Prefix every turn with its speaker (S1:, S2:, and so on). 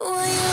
S1: 我也